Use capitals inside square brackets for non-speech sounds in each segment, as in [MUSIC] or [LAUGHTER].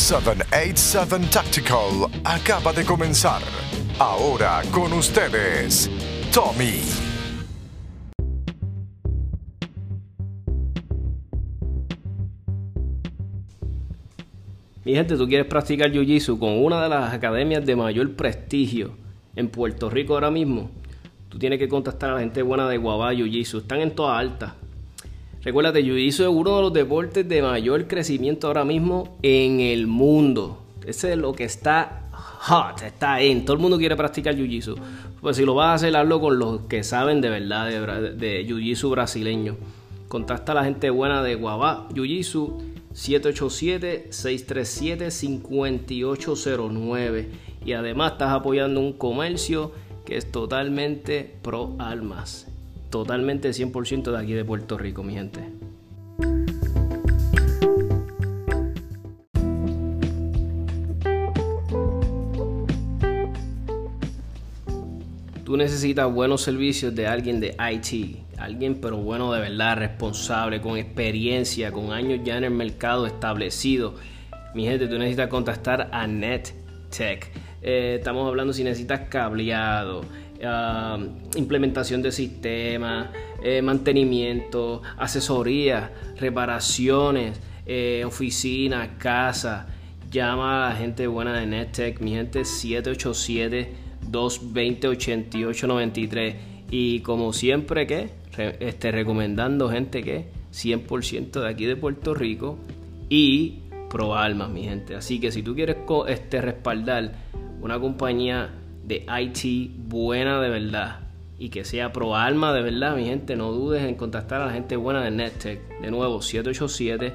787 Tactical acaba de comenzar. Ahora con ustedes, Tommy. Mi gente, tú quieres practicar Jiu-Jitsu con una de las academias de mayor prestigio en Puerto Rico ahora mismo. Tú tienes que contactar a la gente buena de Guabá Jiu-Jitsu. Están en toda alta. Recuérdate, Jiu-Jitsu es uno de los deportes de mayor crecimiento ahora mismo en el mundo. Ese es lo que está hot, está en. Todo el mundo quiere practicar Jiu-Jitsu. Pues si lo vas a hacer, con los que saben de verdad de, de Jiu-Jitsu brasileño. Contacta a la gente buena de Guabá Jiu-Jitsu 787-637-5809. Y además estás apoyando un comercio que es totalmente pro almas. Totalmente 100% de aquí de Puerto Rico, mi gente. Tú necesitas buenos servicios de alguien de IT, alguien pero bueno de verdad, responsable, con experiencia, con años ya en el mercado establecido. Mi gente, tú necesitas contactar a NetTech. Eh, estamos hablando si necesitas cableado, implementación de sistemas, eh, mantenimiento, asesoría, reparaciones, eh, oficinas, casa. Llama a la gente buena de NetTech, mi gente 787 220 8893 y como siempre que este, recomendando gente que 100% de aquí de Puerto Rico y pro almas mi gente así que si tú quieres este, respaldar una compañía de IT buena de verdad y que sea pro alma de verdad mi gente. No dudes en contactar a la gente buena de NetTech de nuevo 787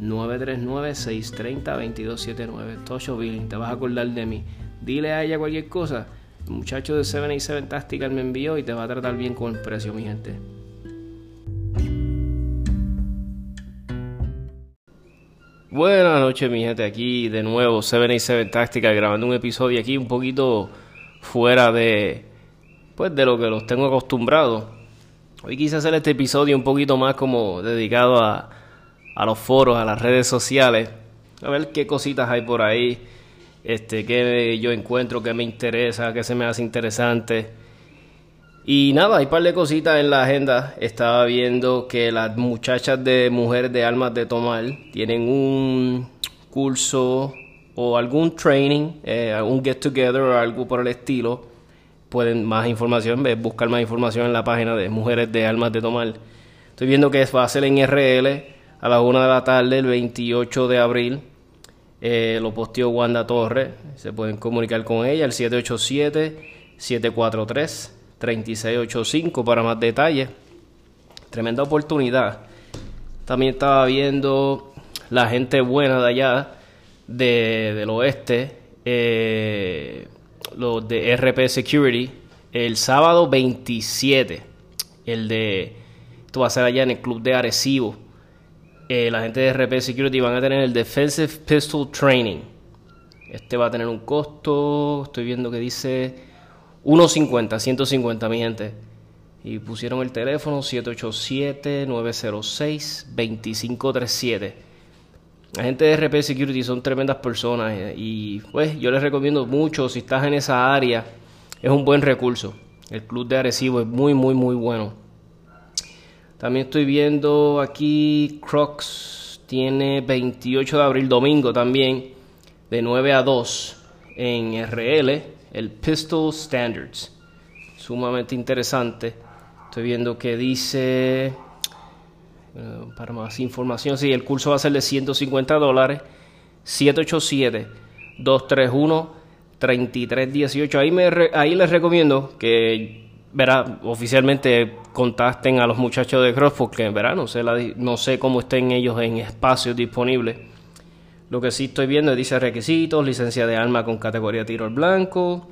939-630-2279. Tocho Billing, te vas a acordar de mí. Dile a ella cualquier cosa muchacho de 787 Tactical me envió y te va a tratar bien con el precio, mi gente. Buenas noches, mi gente. Aquí de nuevo 787 Tactical grabando un episodio aquí un poquito fuera de pues de lo que los tengo acostumbrados. Hoy quise hacer este episodio un poquito más como dedicado a, a los foros, a las redes sociales, a ver qué cositas hay por ahí este, qué yo encuentro, qué me interesa, qué se me hace interesante. Y nada, hay un par de cositas en la agenda. Estaba viendo que las muchachas de Mujeres de Almas de Tomar tienen un curso o algún training, eh, algún get together o algo por el estilo. Pueden más información, buscar más información en la página de Mujeres de Almas de Tomar. Estoy viendo que va a ser en RL a las 1 de la tarde, el 28 de abril. Eh, lo posteó Wanda Torres. Se pueden comunicar con ella al 787-743-3685 para más detalles. Tremenda oportunidad. También estaba viendo la gente buena de allá, de, del oeste, eh, los de RP Security, el sábado 27, el de Esto va a ser allá en el club de Arecibo. Eh, la gente de RP Security van a tener el Defensive Pistol Training. Este va a tener un costo, estoy viendo que dice 1.50, 150 mi gente. Y pusieron el teléfono 787-906-2537. La gente de RP Security son tremendas personas eh, y pues yo les recomiendo mucho si estás en esa área, es un buen recurso. El club de Arecibo es muy muy muy bueno. También estoy viendo aquí Crocs tiene 28 de abril domingo también de 9 a 2 en RL, el Pistol Standards. Sumamente interesante. Estoy viendo que dice eh, para más información, sí, el curso va a ser de 150 dólares. 787-231-3318. Ahí, me ahí les recomiendo que, verá, oficialmente contacten a los muchachos de Cross porque, verá, no sé, no sé cómo estén ellos en espacios disponibles. Lo que sí estoy viendo dice requisitos, licencia de arma con categoría tiro al blanco,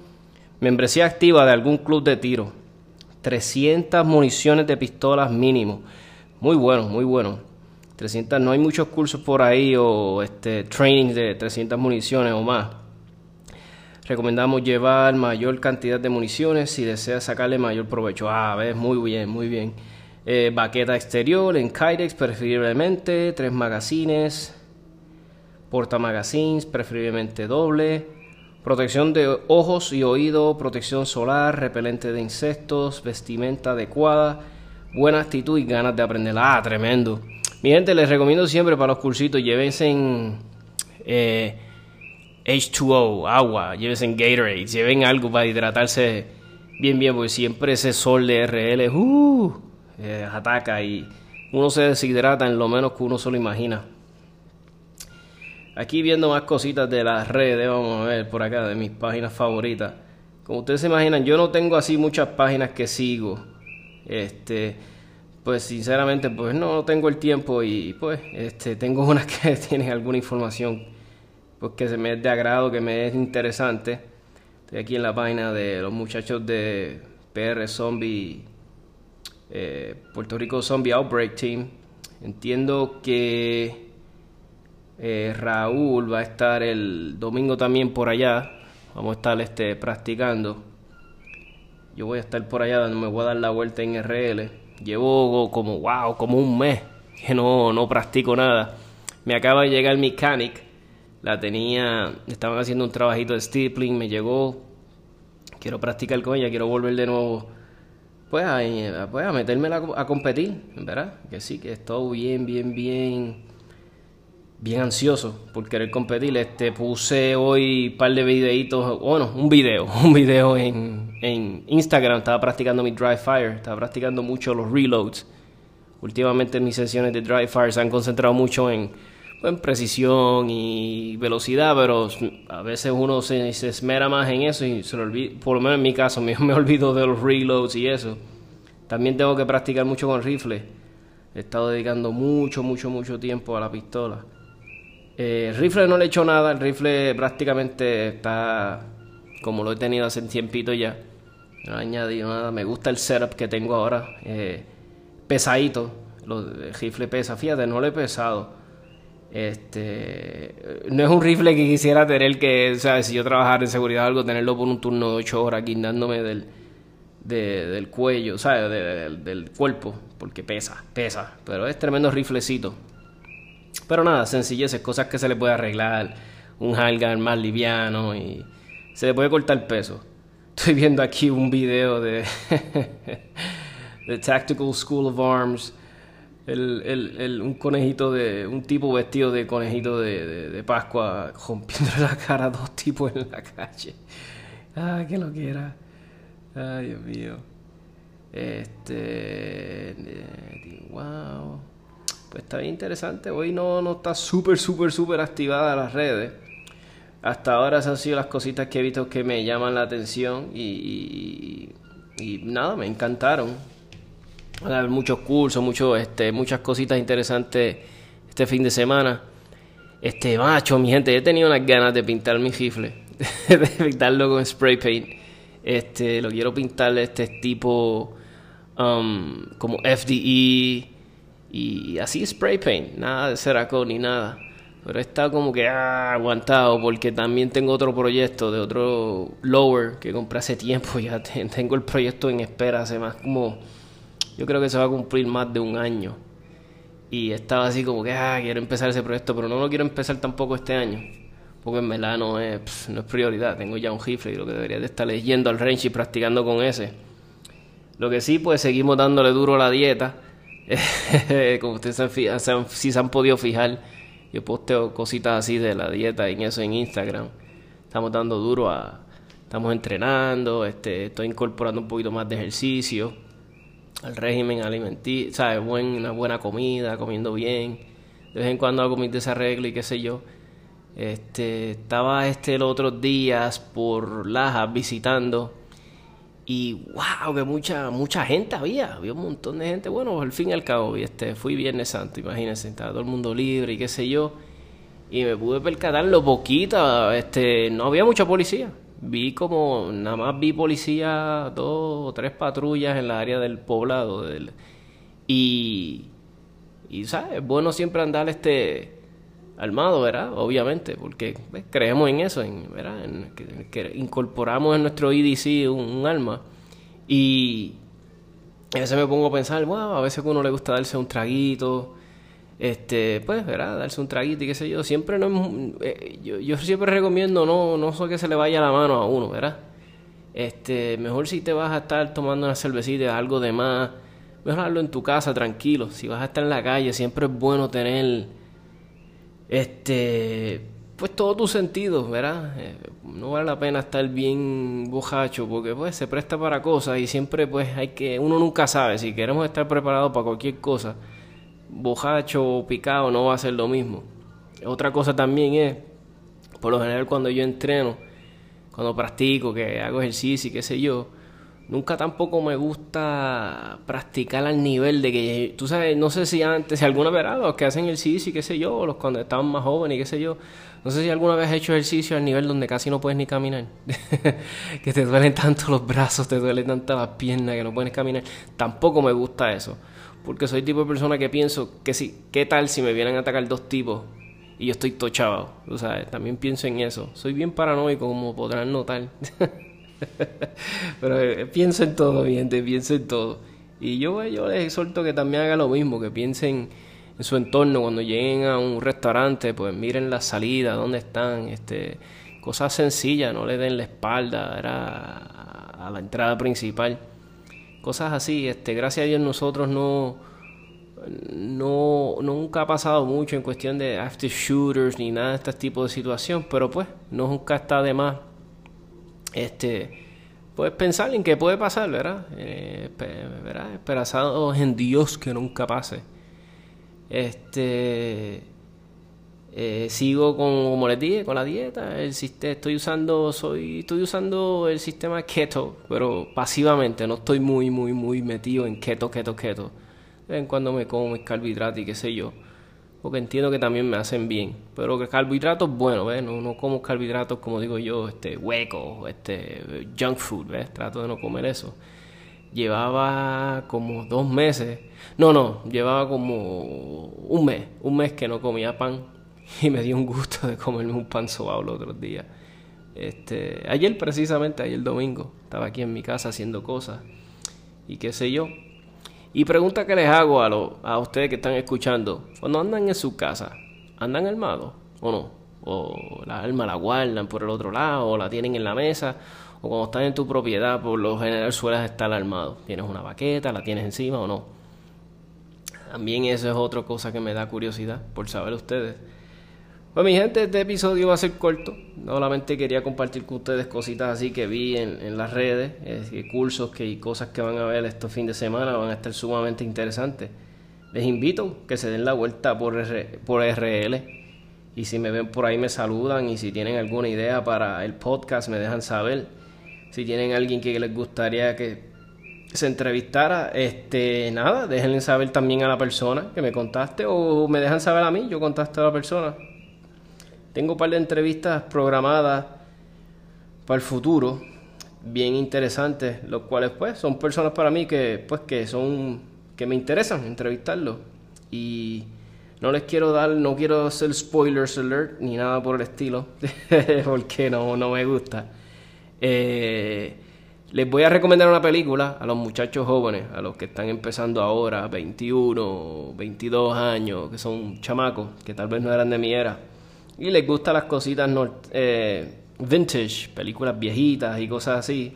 membresía activa de algún club de tiro, 300 municiones de pistolas mínimo. Muy bueno, muy bueno. 300, no hay muchos cursos por ahí o este training de 300 municiones o más. Recomendamos llevar mayor cantidad de municiones si desea sacarle mayor provecho. Ah, ves, muy bien, muy bien. Eh, baqueta exterior en Kydex preferiblemente, tres magazines, porta magazines preferiblemente doble, protección de ojos y oído, protección solar, repelente de insectos, vestimenta adecuada buena actitud y ganas de aprender. Ah, tremendo. Mi gente, les recomiendo siempre para los cursitos, llévense en eh, H2O, agua, llévense en Gatorade, lleven algo para hidratarse bien, bien, porque siempre ese sol de RL uh, eh, ataca y uno se deshidrata en lo menos que uno solo imagina. Aquí viendo más cositas de las redes, vamos a ver por acá, de mis páginas favoritas. Como ustedes se imaginan, yo no tengo así muchas páginas que sigo este, pues sinceramente, pues no tengo el tiempo y pues este, tengo [LAUGHS] unas que tienen alguna información pues que se me es de agrado, que me es interesante. Estoy aquí en la página de los muchachos de PR Zombie, eh, Puerto Rico Zombie Outbreak Team. Entiendo que eh, Raúl va a estar el domingo también por allá. Vamos a estar este, practicando. Yo voy a estar por allá, me voy a dar la vuelta en RL. Llevo como, wow, como un mes que no, no practico nada. Me acaba de llegar Mechanic. La tenía, estaban haciendo un trabajito de stippling, me llegó. Quiero practicar con ella, quiero volver de nuevo. Pues a, pues a meterme a, competir, ¿verdad? Que sí, que estoy bien, bien, bien bien ansioso por querer competir. Este, puse hoy un par de videitos, bueno, un video, [LAUGHS] un video en, en Instagram. Estaba practicando mi dry fire, estaba practicando mucho los reloads. Últimamente mis sesiones de dry fire se han concentrado mucho en, en precisión y velocidad, pero a veces uno se, esmera más en eso y se lo olvida, por lo menos en mi caso, [LAUGHS] me, me olvido de los reloads y eso. También tengo que practicar mucho con rifle. He estado dedicando mucho, mucho, mucho tiempo a la pistola. Eh, el rifle no le he hecho nada, el rifle prácticamente está como lo he tenido hace un tiempito ya. No he añadido nada, me gusta el setup que tengo ahora. Eh, pesadito, el rifle pesa, fíjate, no lo he pesado. Este, no es un rifle que quisiera tener que, o sea, si yo trabajara en seguridad o algo, tenerlo por un turno de 8 horas guindándome del, del cuello, ¿sabes? del, del cuerpo, porque pesa, pesa. Pero es tremendo riflecito. Pero nada, sencilleces, cosas que se le puede arreglar, un handgun más liviano y se le puede cortar peso. [LAUGHS] Estoy viendo aquí un video de [LAUGHS] The Tactical School of Arms. El, el, el, un conejito de. Un tipo vestido de conejito de, de, Pascua rompiendo [LAUGHS] la cara a dos tipos en la calle. Ah, que lo quiera. Ay, Dios mío. Este. Eh, wow pues está bien interesante. Hoy no, no está súper, súper, súper activada las redes. Hasta ahora esas han sido las cositas que he visto que me llaman la atención y, y, nada, me encantaron. Hay muchos cursos, este, muchas cositas interesantes este fin de semana. Este macho, mi gente, he tenido unas ganas de pintar mi rifle, [LAUGHS] de pintarlo con spray paint. Este, lo quiero pintar este tipo um, como FDE y así spray paint, nada de Ceracol ni nada. Pero está como que ah, aguantado porque también tengo otro proyecto de otro lower que compré hace tiempo. [LAUGHS] Ya tengo el proyecto en espera hace más como... Yo creo que se va a cumplir más de un año. Y estaba así como que, ah, quiero empezar ese proyecto, pero no lo quiero empezar tampoco este año. Porque en verdad no es, no es prioridad. Tengo ya un rifle y lo que debería de estar leyendo al range y practicando con ese. Lo que sí, pues seguimos dándole duro a la dieta. [LAUGHS] como ustedes se si se han podido fijar yo posteo cositas así de la dieta en eso en Instagram. Estamos dando duro a... Estamos entrenando, este, estoy incorporando un poquito más de ejercicio al régimen alimenticio, ¿sabes? una buena comida, comiendo bien. De vez en cuando hago mis desarreglos y qué sé yo. Este, estaba este los otros días por Laja visitando y wow, que mucha, mucha gente había, había un montón de gente. Bueno, al fin y al cabo, este, fui Viernes Santo, imagínense, estaba todo el mundo libre y qué sé yo. Y me pude percatar lo poquito, este, no había mucha policía. Vi como, nada más vi policía, dos o tres patrullas en la área del poblado. Del, y, y, ¿sabes? Es bueno siempre andar este armado, ¿verdad? Obviamente, porque pues, creemos en eso, en, ¿verdad? En, que, incorporamos en nuestro EDC un, arma. Y a veces me pongo a pensar, wow, a veces a uno le gusta darse un traguito, este, pues, ¿verdad? Darse un traguito y qué sé yo. Siempre no eh, yo, yo, siempre recomiendo no, no sé que se le vaya la mano a uno, ¿verdad? Este, mejor si te vas a estar tomando una cervecita, algo de más, mejor hazlo en tu casa, tranquilo. Si vas a estar en la calle, siempre es bueno tener este, pues todos tus sentidos, ¿verdad? Eh, no vale la pena estar bien bojacho porque pues se presta para cosas y siempre pues hay que, uno nunca sabe, si queremos estar preparados para cualquier cosa, bojacho o picado no va a ser lo mismo. Otra cosa también es, por lo general cuando yo entreno, cuando practico, que hago ejercicio y qué sé yo, Nunca tampoco me gusta practicar al nivel de que, tú sabes, no sé si antes, si alguna vez, los que hacen ejercicio y qué sé yo, los cuando estaban más jóvenes y qué sé yo, no sé si alguna vez has hecho ejercicio al nivel donde casi no puedes ni caminar, [LAUGHS] que te duelen tanto los brazos, te duelen tanto las piernas que no puedes caminar. Tampoco me gusta eso, porque soy tipo de persona que pienso que si, ¿qué tal si me vienen a atacar dos tipos y yo estoy tochado? Tú sabes, también pienso en eso. Soy bien paranoico, como podrán notar. [LAUGHS] Pero eh, pienso en todo, gente, pienso en todo. Y yo, eh, yo les exhorto que también hagan lo mismo, que piensen en su entorno cuando lleguen a un restaurante, pues miren la salida, dónde están, este, cosas sencillas, no le den la espalda a la entrada principal. Cosas así, este, gracias a Dios nosotros no no nunca ha pasado mucho en cuestión de after shooters ni nada de este tipo de situación, pero pues nunca está de más este, pues pensar en qué puede pasar, ¿verdad? Eh, ¿verdad? Esperanzados en Dios que nunca pase. Este, eh, sigo con, como les dije, con la dieta. El estoy usando, soy, estoy usando el sistema keto, pero pasivamente. No estoy muy, muy, muy metido en keto, keto, keto. en cuando me como mis carbohidratos y qué sé yo porque entiendo que también me hacen bien. Pero que carbohidratos, bueno, ¿ves? No, no como carbohidratos, como digo yo, este hueco, este junk food, ¿ves? Trato de no comer eso. Llevaba como dos meses, no, no, llevaba como un mes, un mes que no comía pan [LAUGHS] y me dio un gusto de comerme un pan sobao los otros días. Este, ayer precisamente, ayer domingo, estaba aquí en mi casa haciendo cosas y qué sé yo, y pregunta que les hago a, lo, a ustedes que están escuchando, cuando andan en su casa, ¿andan armados o no? O la arma la guardan por el otro lado, o la tienen en la mesa, o cuando están en tu propiedad, por lo general sueles estar armado. ¿Tienes una baqueta, la tienes encima o no? También eso es otra cosa que me da curiosidad por saber ustedes. Pues mi gente, este episodio va a ser corto. Solamente quería compartir con ustedes cositas así que vi en, las redes, cursos que, y cosas que van a ver estos fin de semana van a estar sumamente interesantes. Les invito que se den la vuelta por, por RL y si me ven por ahí me saludan y si tienen alguna idea para el podcast me dejan saber. Si tienen alguien que les gustaría que se entrevistara, este, nada, déjenle saber también a la persona que me contaste o me dejan saber a mí, yo contacto a la persona tengo un par de entrevistas programadas para el futuro. bien interesantes, los cuales pues son personas para mí que pues que son que me interesan entrevistarlos y no les quiero dar, no quiero hacer spoilers alert ni nada por el estilo, [LAUGHS] porque no, no me gusta. Eh, les voy a recomendar una película a los muchachos jóvenes, a los que están empezando ahora, 21, 22 años, que son chamacos, que tal vez no eran de mi era, y les gustan las cositas eh, vintage, películas viejitas y cosas así.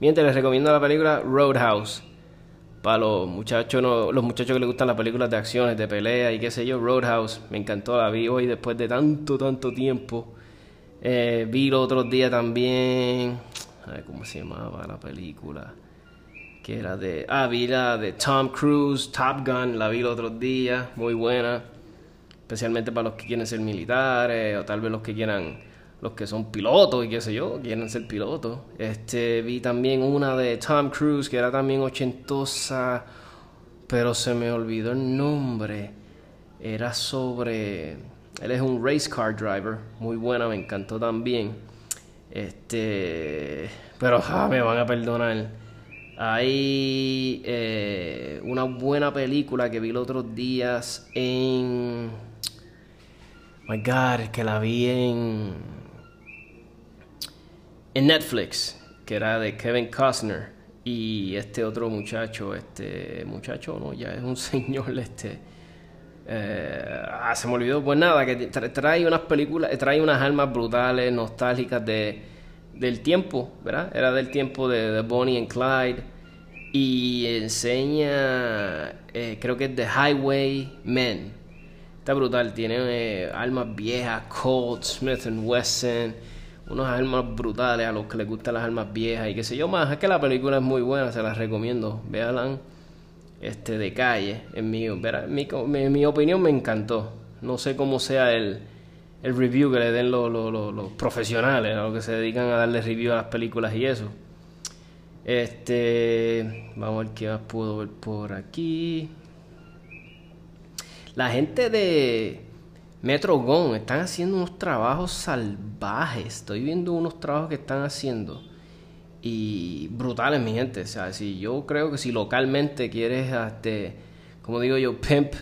Mientras les recomiendo la película Roadhouse para los muchachos, los muchachos que les gustan las películas de acciones, de pelea y qué sé yo, Roadhouse, me encantó, la vi hoy después de tanto, tanto tiempo. Eh, vi el otro día también, a ver cómo se llamaba la película, que era de, ah, vi la de Tom Cruise, Top Gun, la vi el otro día, muy buena, especialmente para los que quieren ser militares o tal vez los que quieran los que son pilotos y qué sé yo, quieren ser pilotos. Este, vi también una de Tom Cruise que era también ochentosa, pero se me olvidó el nombre. Era sobre él es un race car driver, muy buena, me encantó también. Este, pero ah, me van a perdonar. Hay eh, una buena película que vi los otros días en. My God, que la vi en en Netflix, que era de Kevin Costner y este otro muchacho, este muchacho no, ya es un [LAUGHS] señor, este, eh, ah, se me olvidó, pues nada, que trae unas películas, trae unas almas brutales, nostálgicas de, del tiempo, ¿verdad? Era del tiempo de, Bonnie and Clyde y enseña, eh, creo que es The Highway Men. Está brutal, tiene eh, almas viejas, Colt, Smith Wesson unos armas brutales a los que les gustan las armas viejas y qué sé yo más. Es que la película es muy buena, se las recomiendo. Véanla este, de calle. En mi, mi, mi, opinión me encantó. No sé cómo sea el, el review que le den los, los, profesionales, a los que se dedican a darle review a las películas y eso. Este, vamos a ver qué más puedo ver por aquí. La gente de Metro Gon están haciendo unos trabajos salvajes. Estoy viendo unos trabajos que están haciendo. Y brutales, mi gente. O sea, si yo creo que si localmente quieres, este, como digo yo, pimp,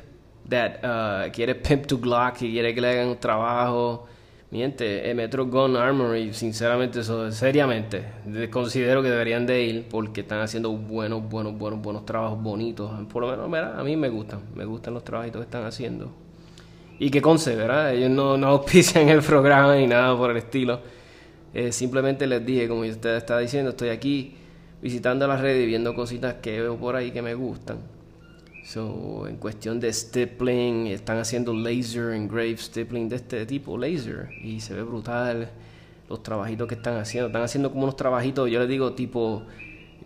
that, uh, quieres pimp to Glock y quieres que le hagan un trabajo. Mi gente, eh, Metro Gun Armory, sinceramente, eso, seriamente, considero que deberían de ir porque están haciendo buenos, buenos, buenos, buenos trabajos bonitos. Por lo menos, a mí me gustan, me gustan los trabajitos que están haciendo. Y que conce, ¿verdad? Ellos no, no [LAUGHS] auspician el programa ni nada por el estilo. Eh, simplemente les dije, como usted está diciendo, estoy aquí visitando las redes y viendo cositas que veo por ahí que me gustan. So, en cuestión de stippling, están haciendo laser engraved stippling de este tipo, laser, y se ve brutal los trabajitos que están haciendo. Están haciendo como unos trabajitos, yo les digo, tipo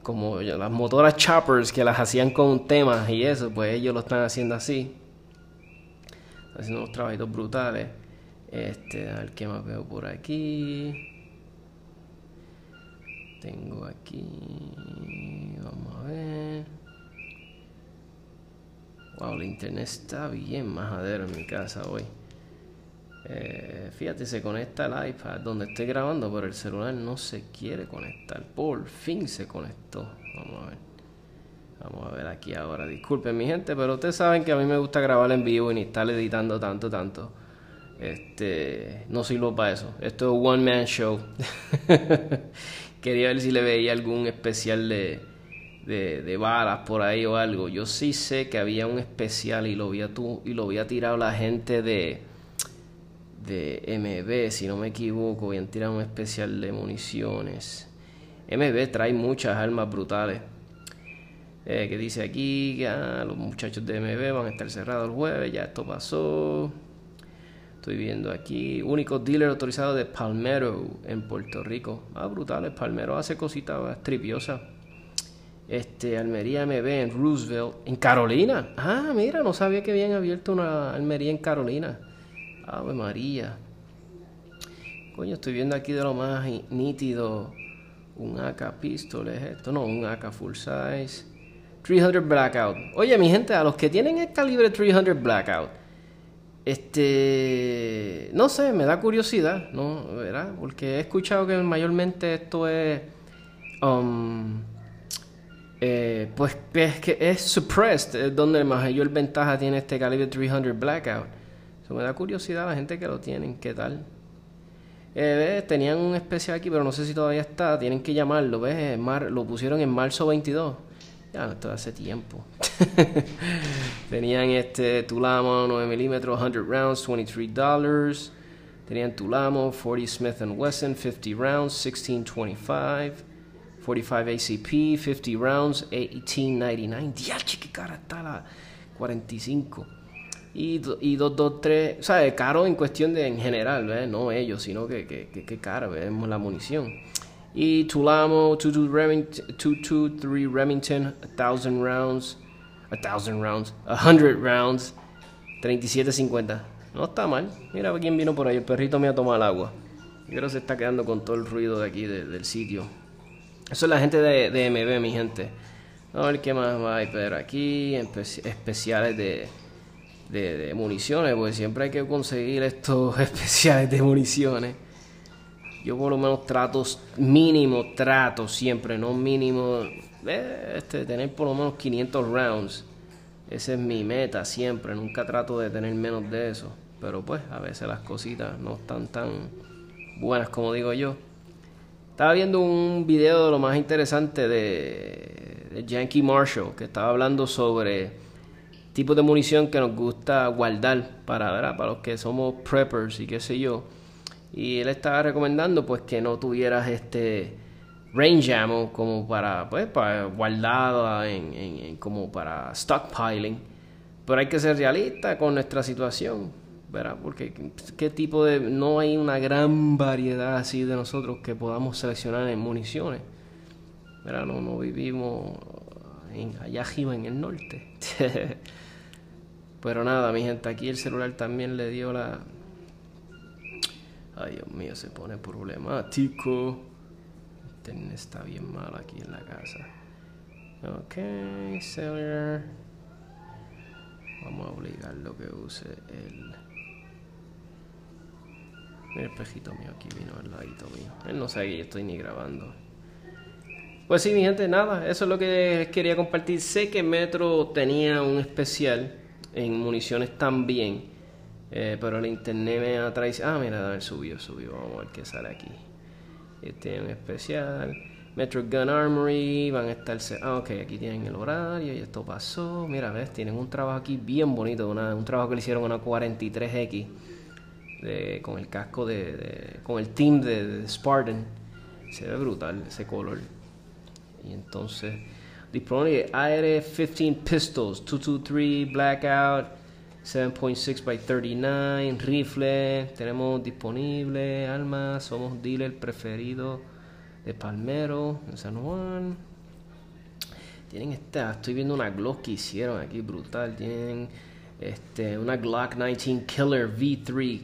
como las motoras choppers que las hacían con temas y eso, pues ellos lo están haciendo así haciendo unos trabajitos brutales. Este, a ver qué más veo por aquí. Tengo aquí. Vamos a ver. Wow, el internet está bien majadero en mi casa hoy. Eh, fíjate, se conecta el iPad donde estoy grabando, pero el celular no se quiere conectar. Por fin se conectó. Vamos a ver. Vamos a ver aquí ahora. Disculpen mi gente, pero ustedes saben que a mí me gusta grabar en vivo y ni estar editando tanto, tanto. Este, no sirvo para eso. Esto es one man show. [LAUGHS] Quería ver si le veía algún especial de, de, balas por ahí o algo. Yo sí sé que había un especial y lo había, tu, y lo había tirado la gente de, de MB, si no me equivoco. Habían tirado un especial de municiones. MB trae muchas armas brutales. Eh, que dice aquí que ah, los muchachos de MB van a estar cerrados el jueves, ya esto pasó. Estoy viendo aquí, único dealer autorizado de Palmero en Puerto Rico. Ah, brutales, Palmero hace cositas tripiosas. Este, Almería MB en Roosevelt, en Carolina. Ah, mira, no sabía que habían abierto una Almería en Carolina. Ave María. Coño, estoy viendo aquí de lo más nítido. Un AK pistol es esto, no, un AK full size. 300 Blackout. Oye, mi gente, a los que tienen el calibre 300 Blackout, este, no sé, me da curiosidad, ¿no? ¿Verdad? Porque he escuchado que mayormente esto es um, eh, pues es que es suppressed, es donde mayor ventaja tiene este calibre 300 Blackout. Eso me da curiosidad a la gente que lo tienen, ¿qué tal? Eh, tenían un especial aquí, pero no sé si todavía está. Tienen que llamarlo, ¿ves? Lo pusieron en marzo 22. Ya, esto hace tiempo. [LAUGHS] Tenían este Tulamo 9 milímetros, 100 rounds, $23. Tenían Tulamo 40 Smith Wesson, 50 rounds, 1625. 45 ACP, 50 rounds, 1899. Diache, qué cara está la 45. Y, y 223, o sea, caro en cuestión de en general, ¿ves? no ellos, sino que, que, que, que caro, vemos la munición. Y Tulamo, 223 Remington, 1000 rounds, 1000 rounds, 100 rounds, 37.50. No está mal. Mira quién vino por ahí. El perrito me ha tomado el agua. Yo creo que se está quedando con todo el ruido de aquí del sitio. Eso es la gente de, de MB, mi gente. A ver qué más hay, pero aquí especiales de, de, municiones, pues siempre hay que conseguir estos [LAUGHS] especiales de municiones. Yo por lo menos trato mínimo, trato siempre, no mínimo, eh, este, tener por lo menos 500 rounds. Esa es mi meta siempre, nunca trato de tener menos de eso. Pero pues a veces las cositas no están tan buenas como digo yo. Estaba viendo un video de lo más interesante de, de Yankee Marshall, que estaba hablando sobre tipos de munición que nos gusta guardar para, para los que somos preppers y qué sé yo. Y él estaba recomendando pues que no tuvieras este range ammo como para pues para guardado en, como para stockpiling. Pero hay que ser realista con nuestra situación ¿verdad? porque qué tipo de no hay una gran variedad así de nosotros que podamos seleccionar en municiones ¿verdad? no, no vivimos en, allá arriba en el norte [LAUGHS] pero nada mi gente aquí el celular también le dio la Ay, Dios mío, se pone problemático. Internet está bien mal aquí en la casa. Ok, cellular. Vamos a obligarlo que use el. El espejito mío aquí vino al ladito mío. Él no sabe que yo estoy ni grabando. Pues sí, mi gente, nada, eso es lo que quería compartir. Sé que Metro tenía un especial en municiones también. Eh, pero el internet me traicionado. Ah, mira, a ver, subió, subió. Vamos a ver qué sale aquí. Este es un especial. Metro Gun Armory. Van a estar. Ah, ok, aquí tienen el horario y esto pasó. Mira, ves, tienen un trabajo aquí bien bonito. un trabajo que le hicieron una 43X. Con el casco de, con el team de, Spartan. Se ve brutal ese color. Y entonces, disponible AR-15 Pistols, 223 Blackout. 7.6 by 39, rifle, tenemos disponible, armas, somos dealer preferido de Palmero, en San Juan. Tienen esta, estoy viendo una Glock que hicieron aquí, brutal. Tienen este, una Glock 19 Killer V3,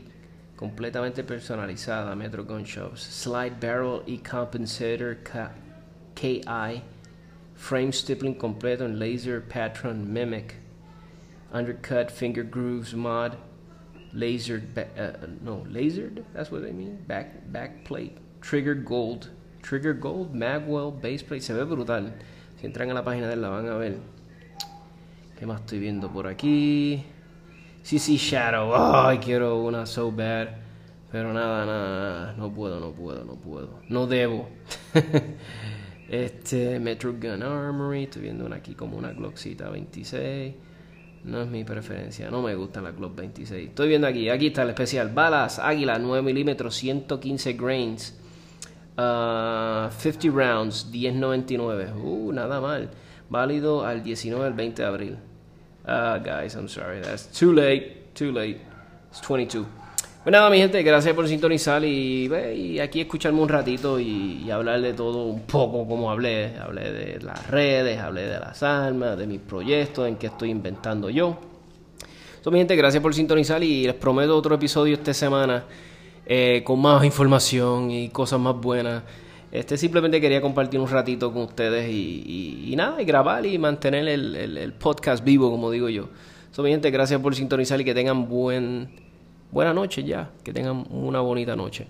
completamente personalizada, Metro Gun Shops. Slide Barrel y Compensator KI, frame stippling completo en laser patron mimic undercut, finger grooves, mod, lasered, uh, no, lasered, that's what I mean, back, back plate, trigger gold, trigger gold, Magwell, base plate, se ve brutal. Si entran a la página de él la van a ver. ¿Qué más estoy viendo por aquí? CC Shadow, ay, quiero una so bad. Pero nada, nada, nada, no puedo, no puedo, no puedo. No debo. [LAUGHS] este, Metro Gun Armory, estoy viendo una aquí como una Glockcita 26. No es mi preferencia, no me gusta la Glock 26. Estoy viendo aquí, aquí está el especial. Balas Águila 9 milímetros, 115 grains, 50 uh, rounds, 10.99. Uh, nada mal. Válido al 19 al 20 de abril. Ah, guys, I'm sorry, that's too late, too late. It's 22. Pues nada, mi gente, gracias por sintonizar y, aquí escucharme un ratito y, hablar de todo un poco como hablé. Hablé de las redes, hablé de las armas, de mis proyectos, en qué estoy inventando yo. So, mi gente, gracias por sintonizar y les prometo otro episodio esta semana eh, con más información y cosas más buenas. Este simplemente quería compartir un ratito con ustedes y, nada, y grabar y mantener el, el, podcast vivo, como digo yo. So, mi gente, gracias por sintonizar y que tengan buen Buenas noches ya, que tengan una bonita noche.